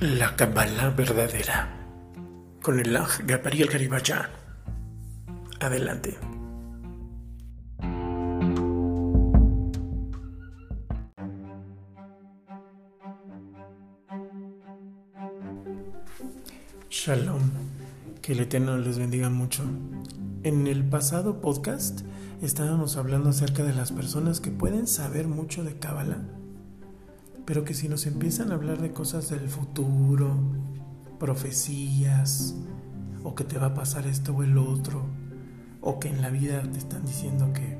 La Kabbalah verdadera con el Gabriel Garibachá. Adelante. Shalom, que el Eterno les bendiga mucho. En el pasado podcast estábamos hablando acerca de las personas que pueden saber mucho de Kabbalah pero que si nos empiezan a hablar de cosas del futuro, profecías, o que te va a pasar esto o el otro, o que en la vida te están diciendo que,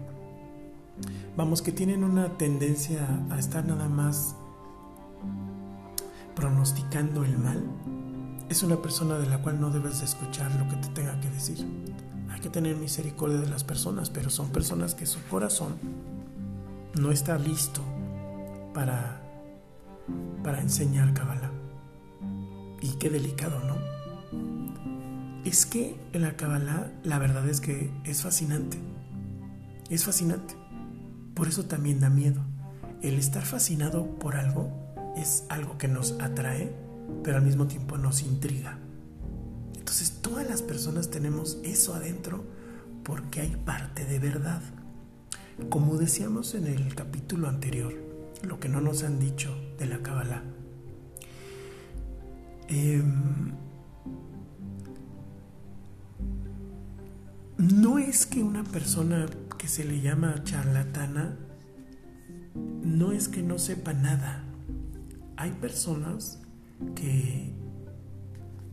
vamos, que tienen una tendencia a estar nada más pronosticando el mal, es una persona de la cual no debes de escuchar lo que te tenga que decir. Hay que tener misericordia de las personas, pero son personas que su corazón no está listo para para enseñar Kabbalah. Y qué delicado, ¿no? Es que la Kabbalah la verdad es que es fascinante. Es fascinante. Por eso también da miedo. El estar fascinado por algo es algo que nos atrae, pero al mismo tiempo nos intriga. Entonces todas las personas tenemos eso adentro porque hay parte de verdad. Como decíamos en el capítulo anterior, lo que no nos han dicho de la Kabbalah. Em, no es que una persona que se le llama charlatana, no es que no sepa nada. Hay personas que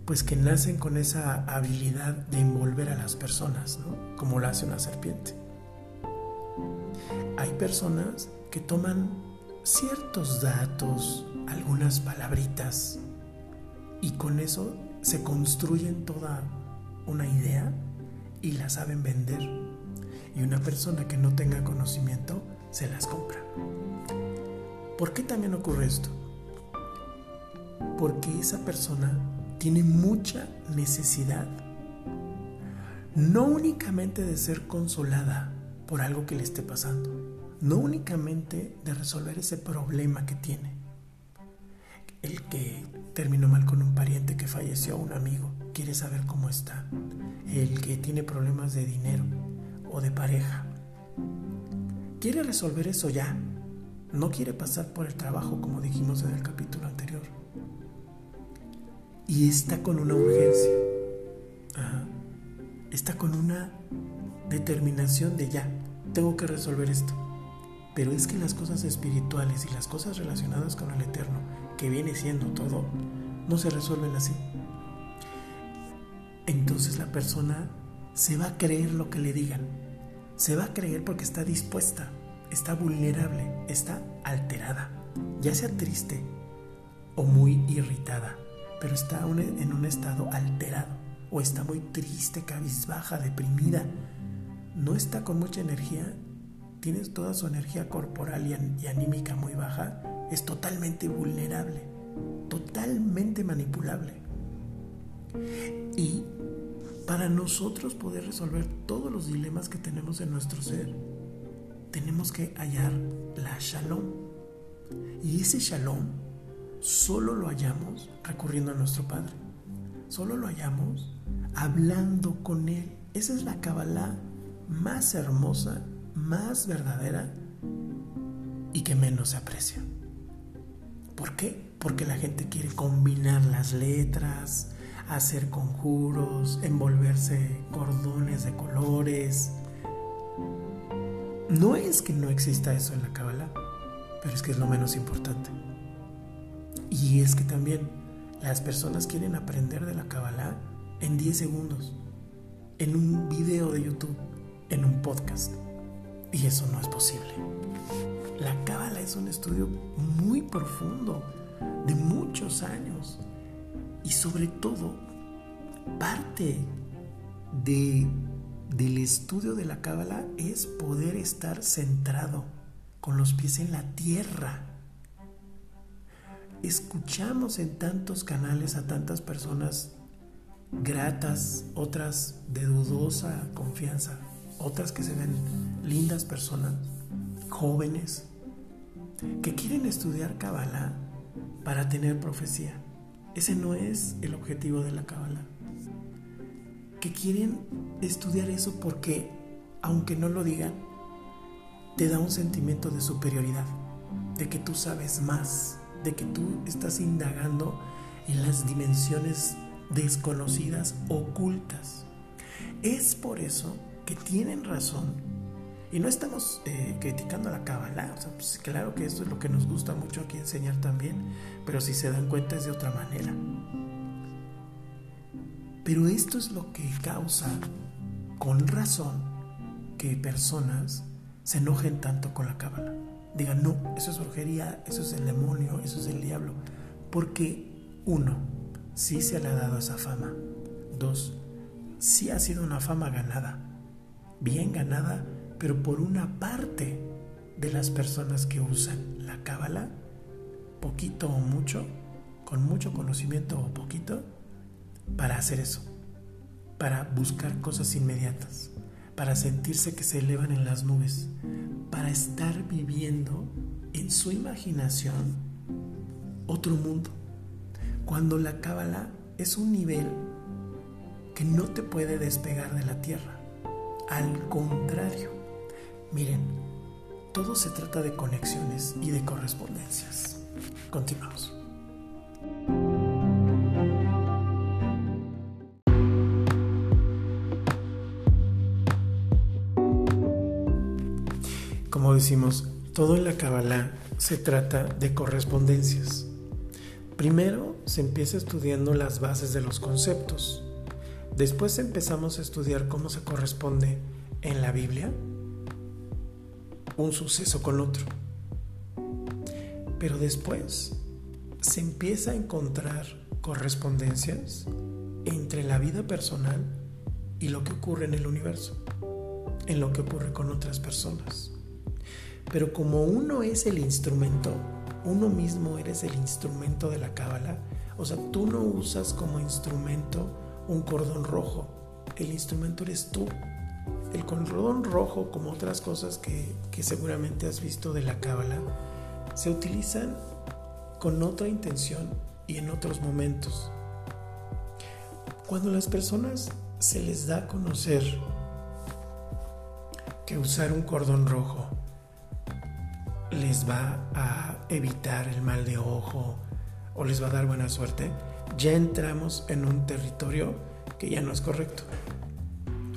pues que nacen con esa habilidad de envolver a las personas. Como lo hace una serpiente. Hay personas que toman ciertos datos, algunas palabritas, y con eso se construyen toda una idea y la saben vender. Y una persona que no tenga conocimiento se las compra. ¿Por qué también ocurre esto? Porque esa persona tiene mucha necesidad, no únicamente de ser consolada por algo que le esté pasando, no únicamente de resolver ese problema que tiene. El que terminó mal con un pariente que falleció, un amigo, quiere saber cómo está. El que tiene problemas de dinero o de pareja. Quiere resolver eso ya. No quiere pasar por el trabajo como dijimos en el capítulo anterior. Y está con una urgencia. Está con una determinación de ya. Tengo que resolver esto. Pero es que las cosas espirituales y las cosas relacionadas con el eterno, que viene siendo todo, no se resuelven así. Entonces la persona se va a creer lo que le digan. Se va a creer porque está dispuesta, está vulnerable, está alterada, ya sea triste o muy irritada, pero está en un estado alterado o está muy triste, cabizbaja, deprimida. No está con mucha energía tienes toda su energía corporal y, anímica muy baja, es totalmente vulnerable, totalmente manipulable. Y para nosotros poder resolver todos los dilemas que tenemos en nuestro ser, tenemos que hallar la shalom. Y ese shalom solo lo hallamos recurriendo a nuestro Padre. Solo lo hallamos hablando con Él. Esa es la Kabbalah más hermosa más verdadera y que menos se aprecia. ¿Por qué? Porque la gente quiere combinar las letras, hacer conjuros, envolverse cordones de colores. No es que no exista eso en la Kabbalah, pero es que es lo menos importante. Y es que también las personas quieren aprender de la Kabbalah en 10 segundos, en un video de YouTube, en un podcast. Y eso no es posible. La cábala es un estudio muy profundo, de muchos años. Y sobre todo, parte de, del estudio de la cábala es poder estar centrado, con los pies en la tierra. Escuchamos en tantos canales a tantas personas gratas, otras de dudosa confianza, otras que se ven lindas personas, jóvenes, que quieren estudiar Kabbalah para tener profecía. Ese no es el objetivo de la Kabbalah. Que quieren estudiar eso porque, aunque no lo digan, te da un sentimiento de superioridad, de que tú sabes más, de que tú estás indagando en las dimensiones desconocidas, ocultas. Es por eso que tienen razón y no estamos eh, criticando a la Kabbalah, pues claro que esto es lo que nos gusta mucho aquí enseñar también, pero si se dan cuenta es de otra manera. Pero esto es lo que causa, con razón, que personas se enojen tanto con la Kabbalah. Digan, no, eso es brujería, eso es el demonio, eso es el diablo. Porque, uno, sí se le ha dado esa fama. Dos, sí ha sido una fama ganada, bien ganada pero por una parte de las personas que usan la cábala, poquito o mucho, con mucho conocimiento o poquito, para hacer eso, para buscar cosas inmediatas, para sentirse que se elevan en las nubes, para estar viviendo en su imaginación otro mundo. Cuando la cábala es un nivel que no te puede despegar de la tierra, al contrario, Miren, todo se trata de conexiones y de correspondencias. Continuamos. Como decimos, todo en la Kabbalah se trata de correspondencias. Primero se empieza estudiando las bases de los conceptos. Después empezamos a estudiar cómo se corresponde en la Biblia un suceso con otro. Pero después se empieza a encontrar correspondencias entre la vida personal y lo que ocurre en el universo, en lo que ocurre con otras personas. Pero como uno es el instrumento, uno mismo eres el instrumento de la cábala, o sea, tú no usas como instrumento un cordón rojo, el instrumento eres tú. El cordón rojo, como otras cosas que, seguramente has visto de la cábala, se utilizan con otra intención y en otros momentos. Cuando las personas se les da a conocer que usar un cordón rojo les va a evitar el mal de ojo o les va a dar buena suerte, ya entramos en un territorio que ya no es correcto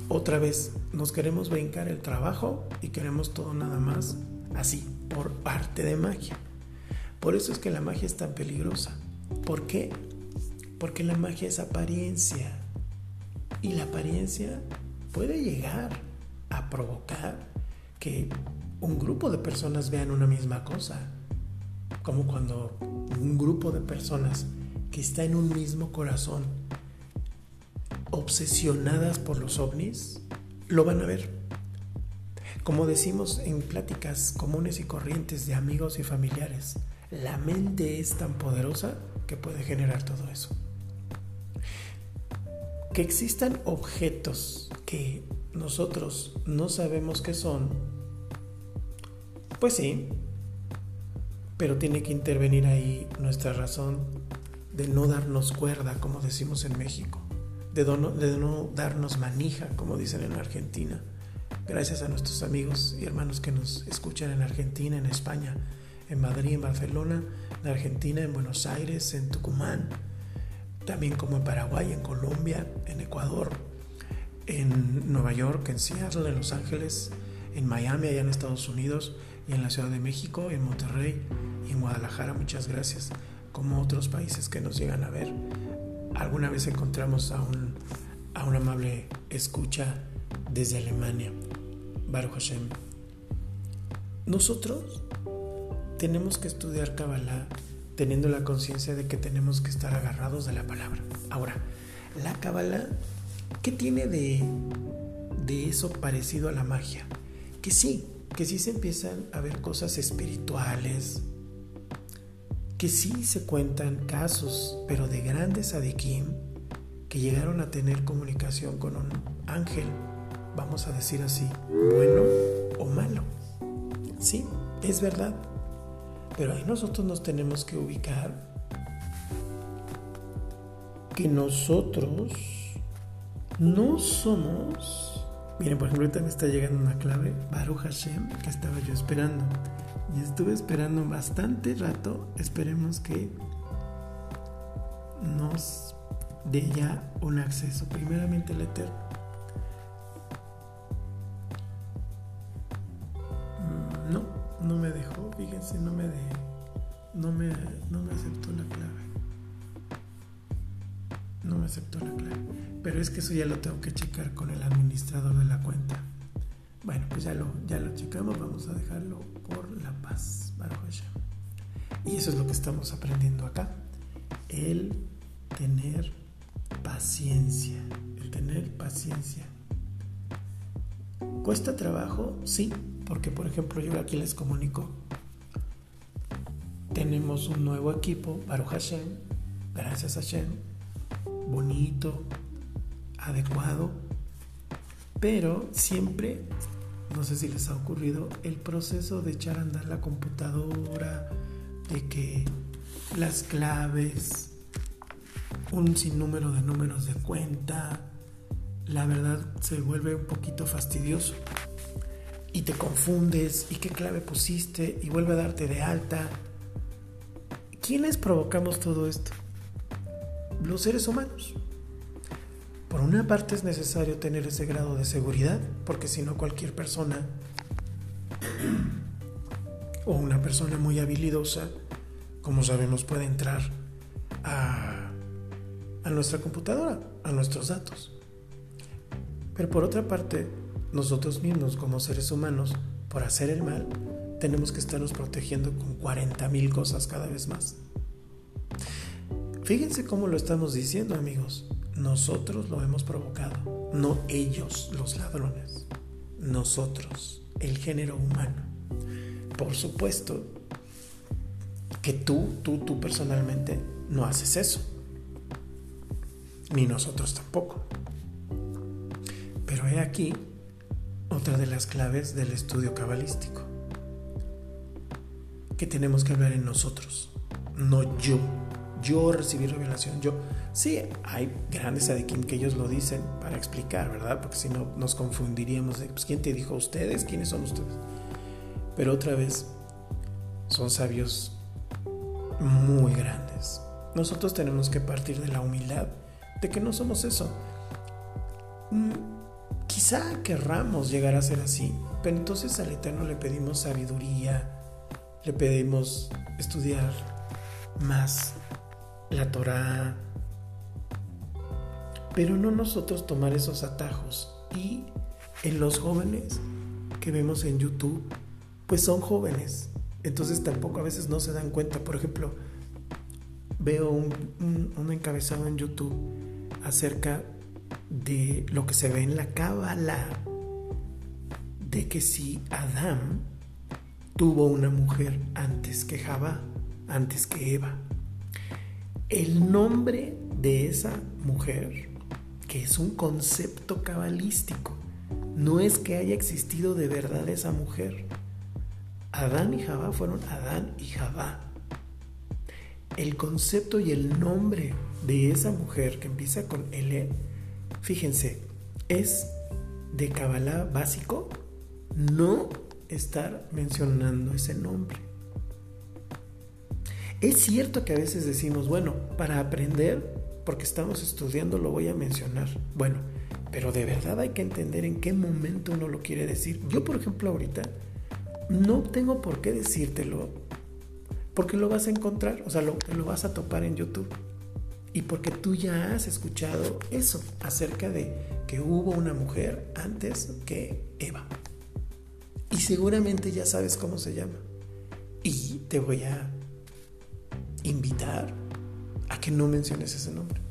otra vez nos queremos brincar el trabajo y queremos todo nada más así, por arte de magia. Por eso es que la magia es tan peligrosa. ¿Por qué? Porque la magia es apariencia. Y la apariencia puede llegar a provocar que un grupo de personas vean una misma cosa. Como cuando un grupo de personas que está en un mismo corazón obsesionadas por los ovnis, lo van a ver. Como decimos en pláticas comunes y corrientes de amigos y familiares, la mente es tan poderosa que puede generar todo eso. Que existan objetos que nosotros no sabemos qué son, pues sí, pero tiene que intervenir ahí nuestra razón de no darnos cuerda, como decimos en México de no, darnos manija, como dicen en Argentina. Gracias a nuestros amigos y hermanos que nos escuchan en Argentina, en España, en Madrid, en Barcelona, en Argentina, en Buenos Aires, en Tucumán, también como en Paraguay, en Colombia, en Ecuador, en Nueva York, en Seattle, en Los Ángeles, en Miami, allá en Estados Unidos, y en la Ciudad de México, en Monterrey y en Guadalajara. Muchas gracias, como otros países que nos llegan a ver alguna vez encontramos a un, a un amable escucha desde Alemania, Baruch Hashem. Nosotros tenemos que estudiar Kabbalah teniendo la conciencia de que tenemos que estar agarrados de la palabra. Ahora, la Kabbalah, ¿qué tiene de, de eso parecido a la magia? Que sí, que sí se empiezan a ver cosas espirituales, que sí se cuentan casos, pero de grandes adikim que llegaron a tener comunicación con un ángel, vamos a decir así, bueno o malo. Sí, es verdad. Pero ahí nosotros nos tenemos que ubicar que nosotros no somos. Miren, por ejemplo, ahorita me está llegando una clave, Baruch Hashem, que estaba yo esperando. Y estuve esperando bastante rato. Esperemos que nos dé ya un acceso. Primeramente el Eterno. Mm, no, no me dejó, fíjense, no me de, no me, no me aceptó la clave. No me aceptó la clave. Pero es que eso ya lo tengo que checar con el administrador de la cuenta. Bueno, pues ya lo, ya lo checamos, vamos a dejarlo por Y eso es lo que estamos aprendiendo acá. El tener paciencia, el tener paciencia. ¿Cuesta trabajo? Sí, porque por ejemplo yo aquí les comunico, tenemos un nuevo equipo, Baruch Hashem, gracias a Hashem, bonito, adecuado, pero siempre, no sé si les ha ocurrido, el proceso de echar a andar la computadora, de que las claves, un sinnúmero de números de cuenta, la verdad se vuelve un poquito fastidioso y te confundes y qué clave pusiste y vuelve a darte de alta. ¿Quiénes provocamos todo esto? los seres humanos. Por una parte es necesario tener ese grado de seguridad, porque si no cualquier persona o una persona muy habilidosa, como sabemos, puede entrar a, nuestra computadora, a nuestros datos. Pero por otra parte, nosotros mismos como seres humanos, por hacer el mal, tenemos que estarnos protegiendo con 40 mil cosas cada vez más. Fíjense cómo lo estamos diciendo amigos. Nosotros lo hemos provocado, no ellos, los ladrones. Nosotros, el género humano. Por supuesto que tú, tú, tú personalmente no haces eso. Ni nosotros tampoco. Pero he aquí otra de las claves del estudio cabalístico. Que tenemos que hablar en nosotros, no yo yo recibí revelación, yo. Sí, hay grandes adikim que ellos lo dicen para explicar, ¿verdad? Porque si no nos confundiríamos pues, ¿quién te dijo ustedes? ¿Quiénes son ustedes? Pero otra vez, son sabios muy grandes. Nosotros tenemos que partir de la humildad, de que no somos eso. Mm, quizá querramos llegar a ser así, pero entonces al Eterno le pedimos sabiduría, le pedimos estudiar más la Torah, pero no nosotros tomar esos atajos. Y en los jóvenes que vemos en YouTube, pues son jóvenes, entonces tampoco a veces no se dan cuenta. Por ejemplo, veo un, un, encabezado en YouTube acerca de lo que se ve en la Cábala, de que si Adán tuvo una mujer antes que Jabá, antes que Eva, el nombre de esa mujer, que es un concepto cabalístico, no es que haya existido de verdad esa mujer. Adán y Jabá fueron Adán y Jabá. El concepto y el nombre de esa mujer que empieza con L, fíjense, es de Kabbalah básico no estar mencionando ese nombre. Es cierto que a veces decimos, bueno, para aprender, porque estamos estudiando, lo voy a mencionar. Bueno, pero de verdad hay que entender en qué momento uno lo quiere decir. Yo, por ejemplo, ahorita no tengo por qué decírtelo, porque lo vas a encontrar, o sea, lo, lo vas a topar en YouTube. Y porque tú ya has escuchado eso acerca de que hubo una mujer antes que Eva. Y seguramente ya sabes cómo se llama. Y te voy a invitar que no menciones ese nombre.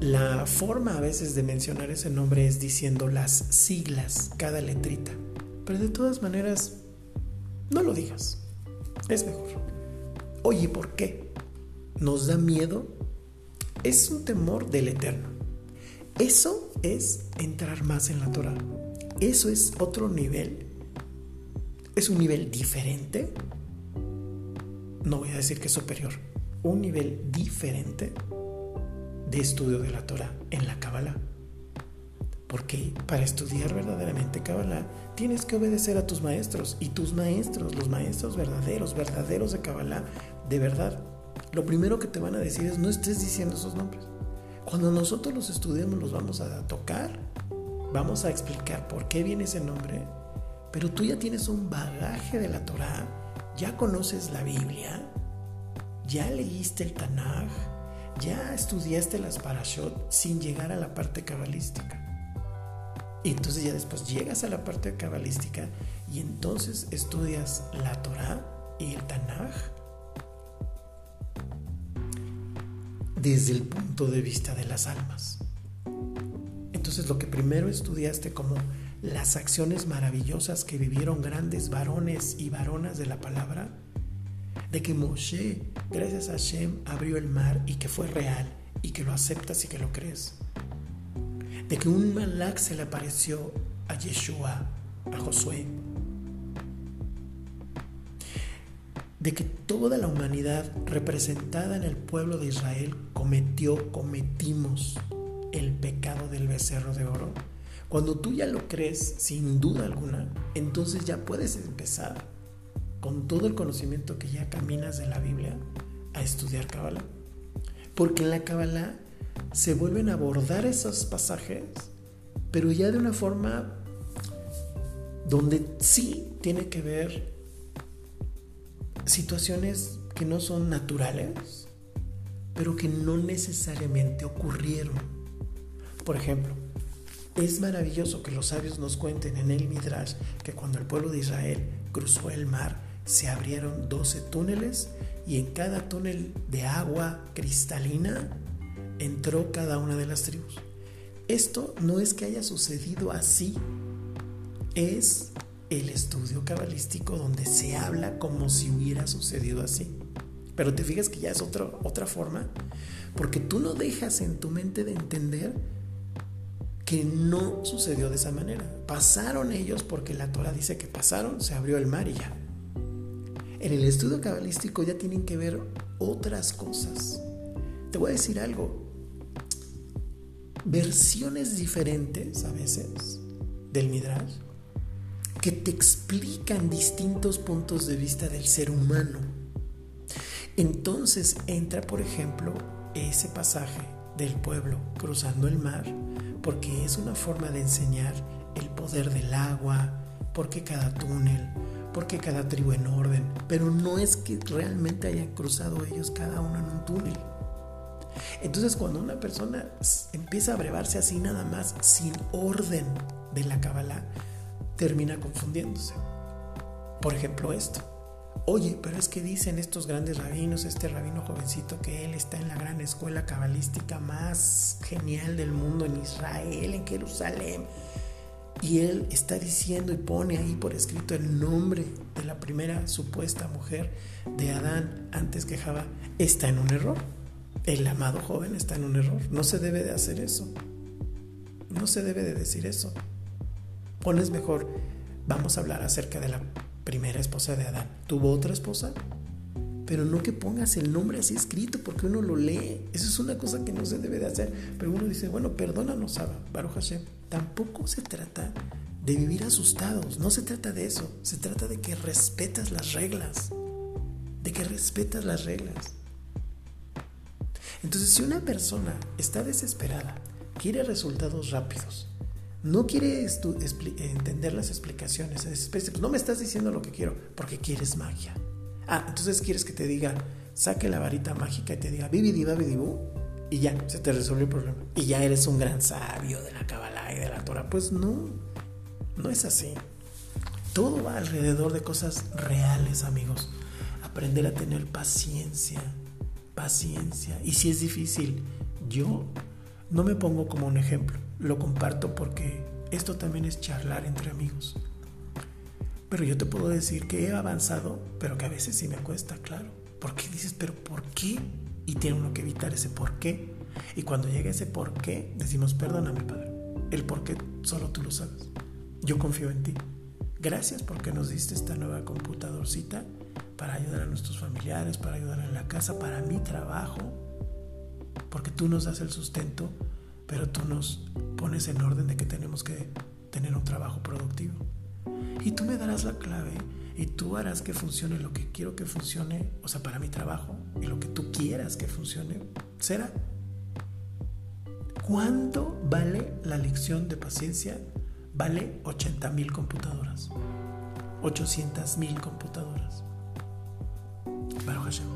La forma a veces de mencionar ese nombre es diciendo las siglas, cada letrita. Pero de todas maneras, no lo digas. Es mejor. Oye, ¿por qué? ¿Nos da miedo? Es un temor del eterno. Eso es entrar más en la Torah. Eso es otro nivel. Es un nivel diferente no voy a decir que es superior, un nivel diferente de estudio de la Torah en la Kabbalah. Porque para estudiar verdaderamente Kabbalah tienes que obedecer a tus maestros y tus maestros, los maestros verdaderos, verdaderos de Kabbalah, de verdad, lo primero que te van a decir es no estés diciendo esos nombres. Cuando nosotros los estudiemos los vamos a tocar, vamos a explicar por qué viene ese nombre, pero tú ya tienes un bagaje de la Torah, ya conoces la Biblia, ya leíste el Tanaj, ya estudiaste las parashot sin llegar a la parte cabalística. Y entonces ya después llegas a la parte cabalística y entonces estudias la Torah y el Tanaj desde el punto de vista de las almas. Entonces lo que primero estudiaste como las acciones maravillosas que vivieron grandes varones y varonas de la palabra, de que Moshe, gracias a Hashem, abrió el mar y que fue real y que lo aceptas y que lo crees. De que un malak se le apareció a Yeshua, a Josué. De que toda la humanidad representada en el pueblo de Israel cometió, cometimos el pecado del becerro de oro. Cuando tú ya lo crees, sin duda alguna, entonces ya puedes empezar con todo el conocimiento que ya caminas de la Biblia a estudiar Kabbalah. Porque en la Kabbalah se vuelven a abordar esos pasajes, pero ya de una forma donde sí tiene que ver situaciones que no son naturales, pero que no necesariamente ocurrieron. Por ejemplo, es maravilloso que los sabios nos cuenten en el Midrash que cuando el pueblo de Israel cruzó el mar, se abrieron 12 túneles y en cada túnel de agua cristalina entró cada una de las tribus. Esto no es que haya sucedido así, es el estudio cabalístico donde se habla como si hubiera sucedido así. Pero te fijas que ya es otra forma, porque tú no dejas en tu mente de entender que no sucedió de esa manera. Pasaron ellos porque la Torah dice que pasaron, se abrió el mar y ya. En el estudio cabalístico ya tienen que ver otras cosas. Te voy a decir algo. Versiones diferentes a veces del Midrash que te explican distintos puntos de vista del ser humano. Entonces entra, por ejemplo, ese pasaje del pueblo cruzando el mar, porque es una forma de enseñar el poder del agua, porque cada túnel, porque cada tribu en orden, pero no es que realmente hayan cruzado ellos cada uno en un túnel. Entonces cuando una persona empieza a brevarse así nada más, sin orden de la Kabbalah, termina confundiéndose. Por ejemplo esto. Oye, pero es que dicen estos grandes rabinos, este rabino jovencito, que él está en la gran escuela cabalística más genial del mundo en Israel, en Jerusalén. Y él está diciendo y pone ahí por escrito el nombre de la primera supuesta mujer de Adán antes que Java. Está en un error. El amado joven está en un error. No se debe de hacer eso. No se debe de decir eso. Pones mejor, vamos a hablar acerca de la primera esposa de Adán. ¿Tuvo otra esposa? Pero no que pongas el nombre así escrito porque uno lo lee. Eso es una cosa que no se debe de hacer. Pero uno dice, bueno, perdónanos, Abba, Baruch Hashem. Tampoco se trata de vivir asustados. No se trata de eso. Se trata de que respetas las reglas. De que respetas las reglas. Entonces, si una persona está desesperada, quiere resultados rápidos, no quiere entender las explicaciones, no me estás diciendo lo que quiero, porque quieres magia. Ah, entonces quieres que te diga, saque la varita mágica y te diga, bibidi y ya, se te resuelve el problema. Y ya eres un gran sabio de la Kabbalah y de la Torah. Pues no, no es así. Todo va alrededor de cosas reales, amigos. Aprender a tener paciencia, paciencia. Y si es difícil, yo no me pongo como un ejemplo lo comparto porque esto también es charlar entre amigos. Pero yo te puedo decir que he avanzado, pero que a veces sí me cuesta, claro. ¿Por qué dices, pero por qué? Y tiene uno que evitar ese por qué. Y cuando llega ese por qué, decimos, perdóname, Padre. El por qué solo tú lo sabes. Yo confío en ti. Gracias porque nos diste esta nueva computadorcita para ayudar a nuestros familiares, para ayudar en la casa, para mi trabajo, porque tú nos das el sustento, pero tú nos pones en orden de que tenemos que tener un trabajo productivo. Y tú me darás la clave y tú harás que funcione lo que quiero que funcione, o sea, para mi trabajo, y lo que tú quieras que funcione, será. ¿Cuánto vale la lección de paciencia? Vale 80 mil computadoras, 800 mil computadoras. Baruch Hashem.